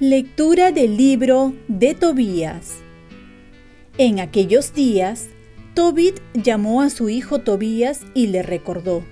Lectura del libro de Tobías. En aquellos días, Tobit llamó a su hijo Tobías y le recordó,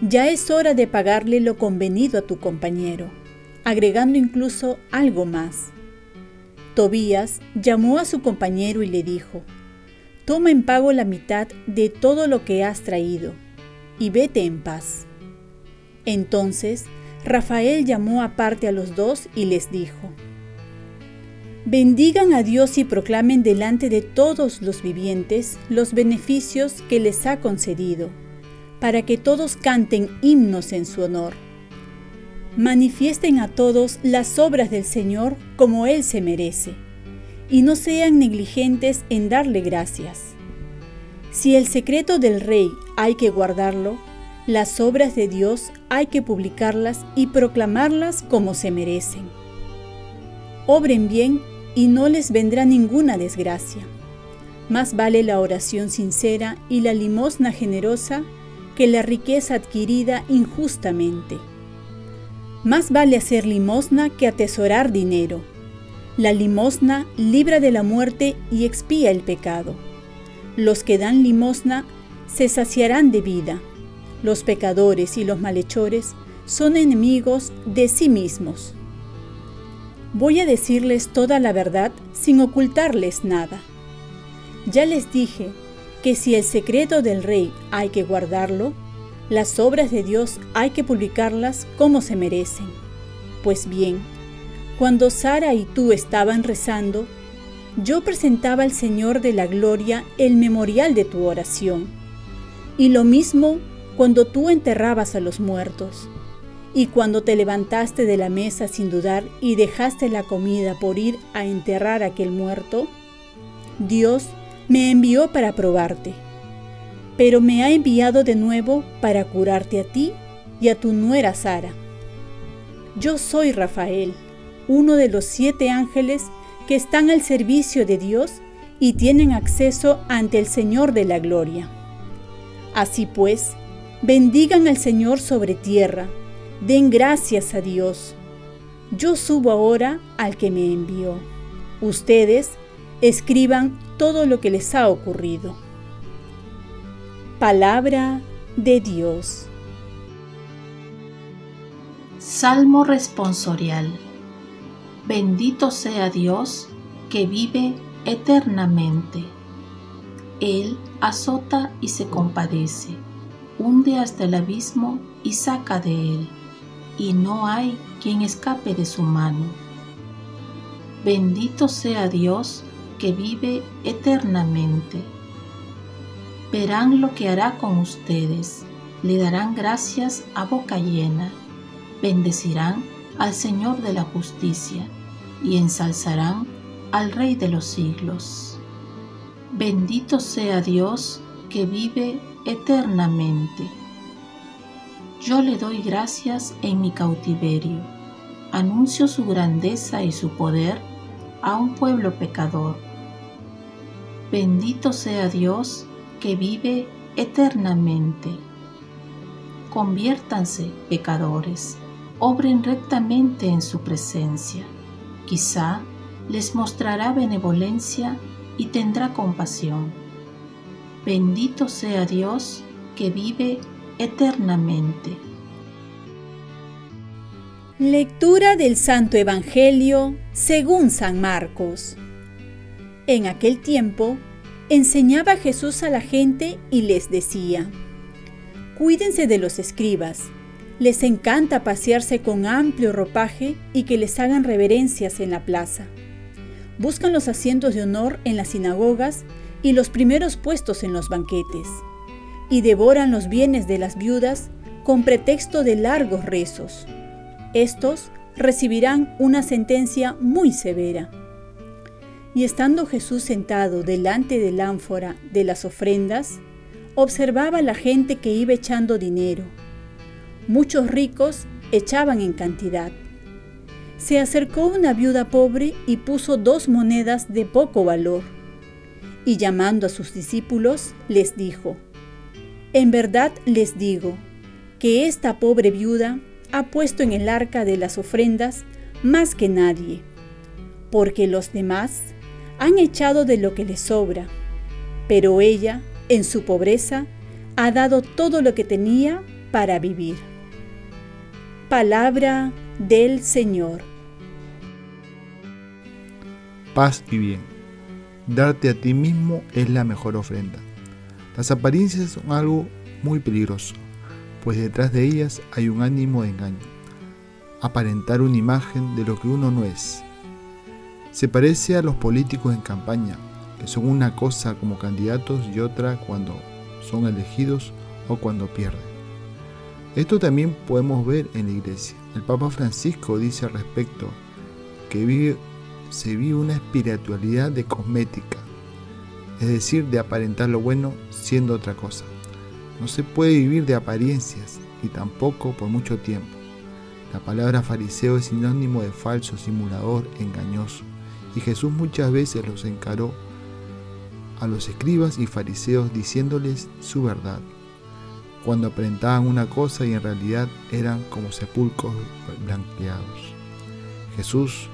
Ya es hora de pagarle lo convenido a tu compañero, agregando incluso algo más. Tobías llamó a su compañero y le dijo, Toma en pago la mitad de todo lo que has traído, y vete en paz. Entonces Rafael llamó aparte a los dos y les dijo, Bendigan a Dios y proclamen delante de todos los vivientes los beneficios que les ha concedido, para que todos canten himnos en su honor. Manifiesten a todos las obras del Señor como Él se merece, y no sean negligentes en darle gracias. Si el secreto del Rey hay que guardarlo, las obras de Dios hay que publicarlas y proclamarlas como se merecen. Obren bien y no les vendrá ninguna desgracia. Más vale la oración sincera y la limosna generosa que la riqueza adquirida injustamente. Más vale hacer limosna que atesorar dinero. La limosna libra de la muerte y expía el pecado. Los que dan limosna se saciarán de vida los pecadores y los malhechores son enemigos de sí mismos. Voy a decirles toda la verdad sin ocultarles nada. Ya les dije que si el secreto del rey hay que guardarlo, las obras de Dios hay que publicarlas como se merecen. Pues bien, cuando Sara y tú estaban rezando, yo presentaba al Señor de la Gloria el memorial de tu oración. Y lo mismo cuando tú enterrabas a los muertos, y cuando te levantaste de la mesa sin dudar y dejaste la comida por ir a enterrar a aquel muerto, Dios me envió para probarte, pero me ha enviado de nuevo para curarte a ti y a tu nuera Sara. Yo soy Rafael, uno de los siete ángeles que están al servicio de Dios y tienen acceso ante el Señor de la Gloria. Así pues, Bendigan al Señor sobre tierra, den gracias a Dios. Yo subo ahora al que me envió. Ustedes escriban todo lo que les ha ocurrido. Palabra de Dios. Salmo responsorial. Bendito sea Dios que vive eternamente. Él azota y se compadece hunde hasta el abismo y saca de él, y no hay quien escape de su mano. Bendito sea Dios que vive eternamente. Verán lo que hará con ustedes, le darán gracias a boca llena, bendecirán al Señor de la justicia y ensalzarán al Rey de los siglos. Bendito sea Dios que vive eternamente. Yo le doy gracias en mi cautiverio, anuncio su grandeza y su poder a un pueblo pecador. Bendito sea Dios que vive eternamente. Conviértanse, pecadores, obren rectamente en su presencia. Quizá les mostrará benevolencia y tendrá compasión Bendito sea Dios que vive eternamente. Lectura del Santo Evangelio según San Marcos. En aquel tiempo, enseñaba Jesús a la gente y les decía, Cuídense de los escribas, les encanta pasearse con amplio ropaje y que les hagan reverencias en la plaza. Buscan los asientos de honor en las sinagogas y los primeros puestos en los banquetes, y devoran los bienes de las viudas con pretexto de largos rezos. Estos recibirán una sentencia muy severa. Y estando Jesús sentado delante del ánfora de las ofrendas, observaba la gente que iba echando dinero. Muchos ricos echaban en cantidad. se acercó una viuda pobre y puso dos monedas de poco valor. Y llamando a sus discípulos, les dijo, En verdad les digo, que esta pobre viuda ha puesto en el arca de las ofrendas más que nadie, porque los demás han echado de lo que les sobra, pero ella, en su pobreza, ha dado todo lo que tenía para vivir. Palabra del Señor. Paz y bien. Darte a ti mismo es la mejor ofrenda. Las apariencias son algo muy peligroso, pues detrás de ellas hay un ánimo de engaño. Aparentar una imagen de lo que uno no es. Se parece a los políticos en campaña, que son una cosa como candidatos y otra cuando son elegidos o cuando pierden. Esto también podemos ver en la iglesia. El Papa Francisco dice al respecto que se vive una espiritualidad de cosmética, es decir, de aparentar lo bueno siendo otra cosa. No se puede vivir de apariencias y tampoco por mucho tiempo. La palabra fariseo es sinónimo de falso, simulador, engañoso, y Jesús muchas veces los encaró a los escribas y fariseos diciéndoles su verdad. Cuando aparentaban una cosa y en realidad eran como sepulcros blanqueados. Jesús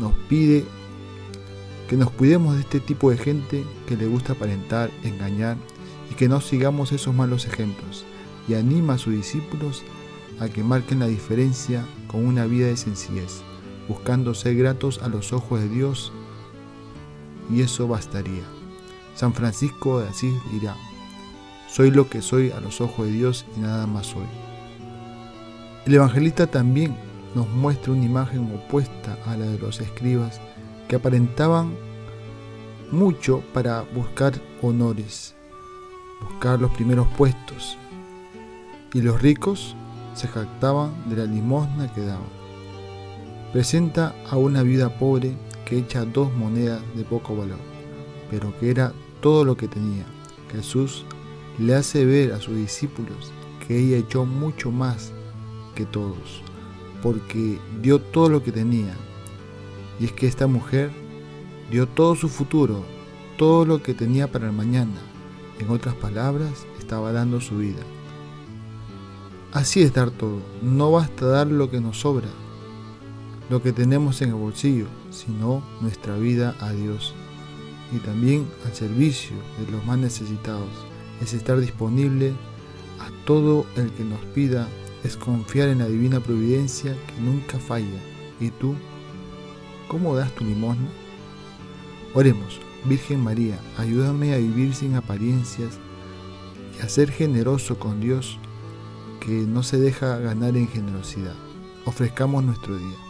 nos pide que nos cuidemos de este tipo de gente que le gusta aparentar, engañar y que no sigamos esos malos ejemplos. Y anima a sus discípulos a que marquen la diferencia con una vida de sencillez, buscando ser gratos a los ojos de Dios y eso bastaría. San Francisco de Asís dirá, soy lo que soy a los ojos de Dios y nada más soy. El evangelista también nos muestra una imagen opuesta a la de los escribas que aparentaban mucho para buscar honores, buscar los primeros puestos, y los ricos se jactaban de la limosna que daban. Presenta a una viuda pobre que echa dos monedas de poco valor, pero que era todo lo que tenía. Jesús le hace ver a sus discípulos que ella echó mucho más que todos, porque dio todo lo que tenía. Y es que esta mujer dio todo su futuro, todo lo que tenía para el mañana. En otras palabras, estaba dando su vida. Así es dar todo. No basta dar lo que nos sobra, lo que tenemos en el bolsillo, sino nuestra vida a Dios y también al servicio de los más necesitados es estar disponible a todo el que nos pida, es confiar en la divina providencia que nunca falla. ¿Y tú? ¿Cómo das tu limosna? Oremos, Virgen María, ayúdame a vivir sin apariencias y a ser generoso con Dios que no se deja ganar en generosidad. Ofrezcamos nuestro día.